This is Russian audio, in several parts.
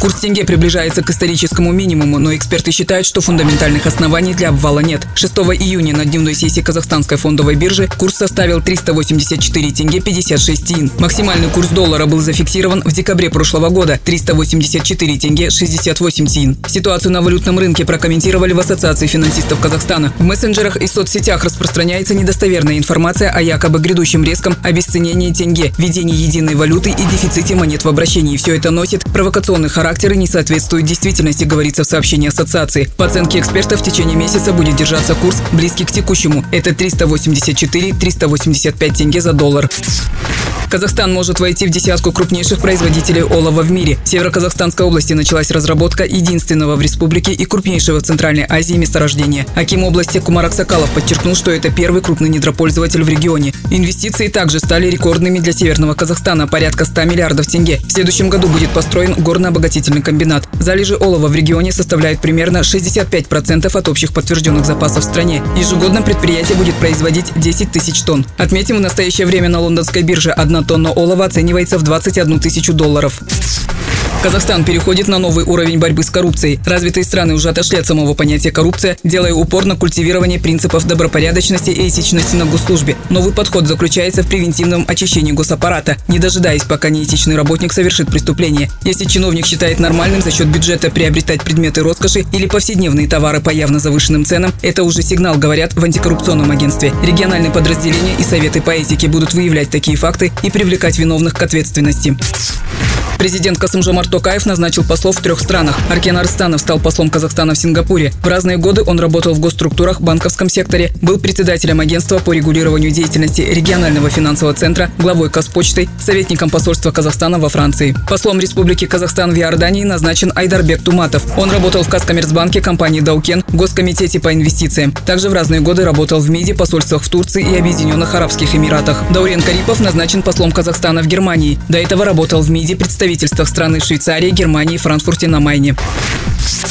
Курс тенге приближается к историческому минимуму, но эксперты считают, что фундаментальных оснований для обвала нет. 6 июня на дневной сессии Казахстанской фондовой биржи курс составил 384 тенге 56 тин. Максимальный курс доллара был зафиксирован в декабре прошлого года – 384 тенге 68 тин. Ситуацию на валютном рынке прокомментировали в Ассоциации финансистов Казахстана. В мессенджерах и соцсетях распространяется недостоверная информация о якобы грядущем резком обесценении тенге, введении единой валюты и дефиците монет в обращении. Все это носит провокационный характер и не соответствует действительности, говорится в сообщении ассоциации. По оценке экспертов, в течение месяца будет держаться курс близкий к текущему. Это 384-385 тенге за доллар. Казахстан может войти в десятку крупнейших производителей олова в мире. В Северо-Казахстанской области началась разработка единственного в республике и крупнейшего в Центральной Азии месторождения. Аким области Кумар Аксакалов подчеркнул, что это первый крупный недропользователь в регионе. Инвестиции также стали рекордными для Северного Казахстана – порядка 100 миллиардов тенге. В следующем году будет построен горно-обогатительный комбинат. Залежи олова в регионе составляют примерно 65% от общих подтвержденных запасов в стране. Ежегодно предприятие будет производить 10 тысяч тонн. Отметим, в настоящее время на лондонской бирже одна Одна тонна олова оценивается в 21 тысячу долларов. Казахстан переходит на новый уровень борьбы с коррупцией. Развитые страны уже отошли от самого понятия коррупция, делая упор на культивирование принципов добропорядочности и этичности на госслужбе. Новый подход заключается в превентивном очищении госаппарата, не дожидаясь, пока неэтичный работник совершит преступление. Если чиновник считает нормальным за счет бюджета приобретать предметы роскоши или повседневные товары по явно завышенным ценам, это уже сигнал, говорят в антикоррупционном агентстве. Региональные подразделения и советы по этике будут выявлять такие факты и привлекать виновных к ответственности. Президент Касымжомар Токаев назначил послов в трех странах. Аркен Арстанов стал послом Казахстана в Сингапуре. В разные годы он работал в госструктурах, банковском секторе, был председателем агентства по регулированию деятельности регионального финансового центра, главой Казпочтой, советником посольства Казахстана во Франции. Послом Республики Казахстан в Иордании назначен Айдарбек Туматов. Он работал в Казкоммерцбанке компании Даукен, Госкомитете по инвестициям. Также в разные годы работал в МИДе, посольствах в Турции и Объединенных Арабских Эмиратах. Даурен Карипов назначен послом Казахстана в Германии. До этого работал в МИДе, представителем представительствах страны Швейцарии, Германии, Франкфурте на Майне.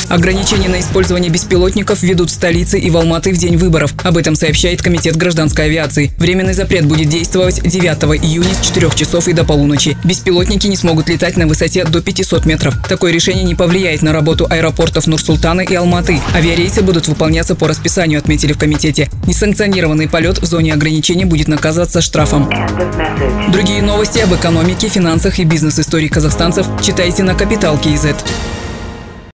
Ограничения на использование беспилотников ведут в столице и в Алматы в день выборов. Об этом сообщает Комитет гражданской авиации. Временный запрет будет действовать 9 июня с 4 часов и до полуночи. Беспилотники не смогут летать на высоте до 500 метров. Такое решение не повлияет на работу аэропортов Нур-Султана и Алматы. Авиарейсы будут выполняться по расписанию, отметили в комитете. Несанкционированный полет в зоне ограничений будет наказываться штрафом. Другие новости об экономике, финансах и бизнес-истории казахстанцев читайте на Капитал Киезет.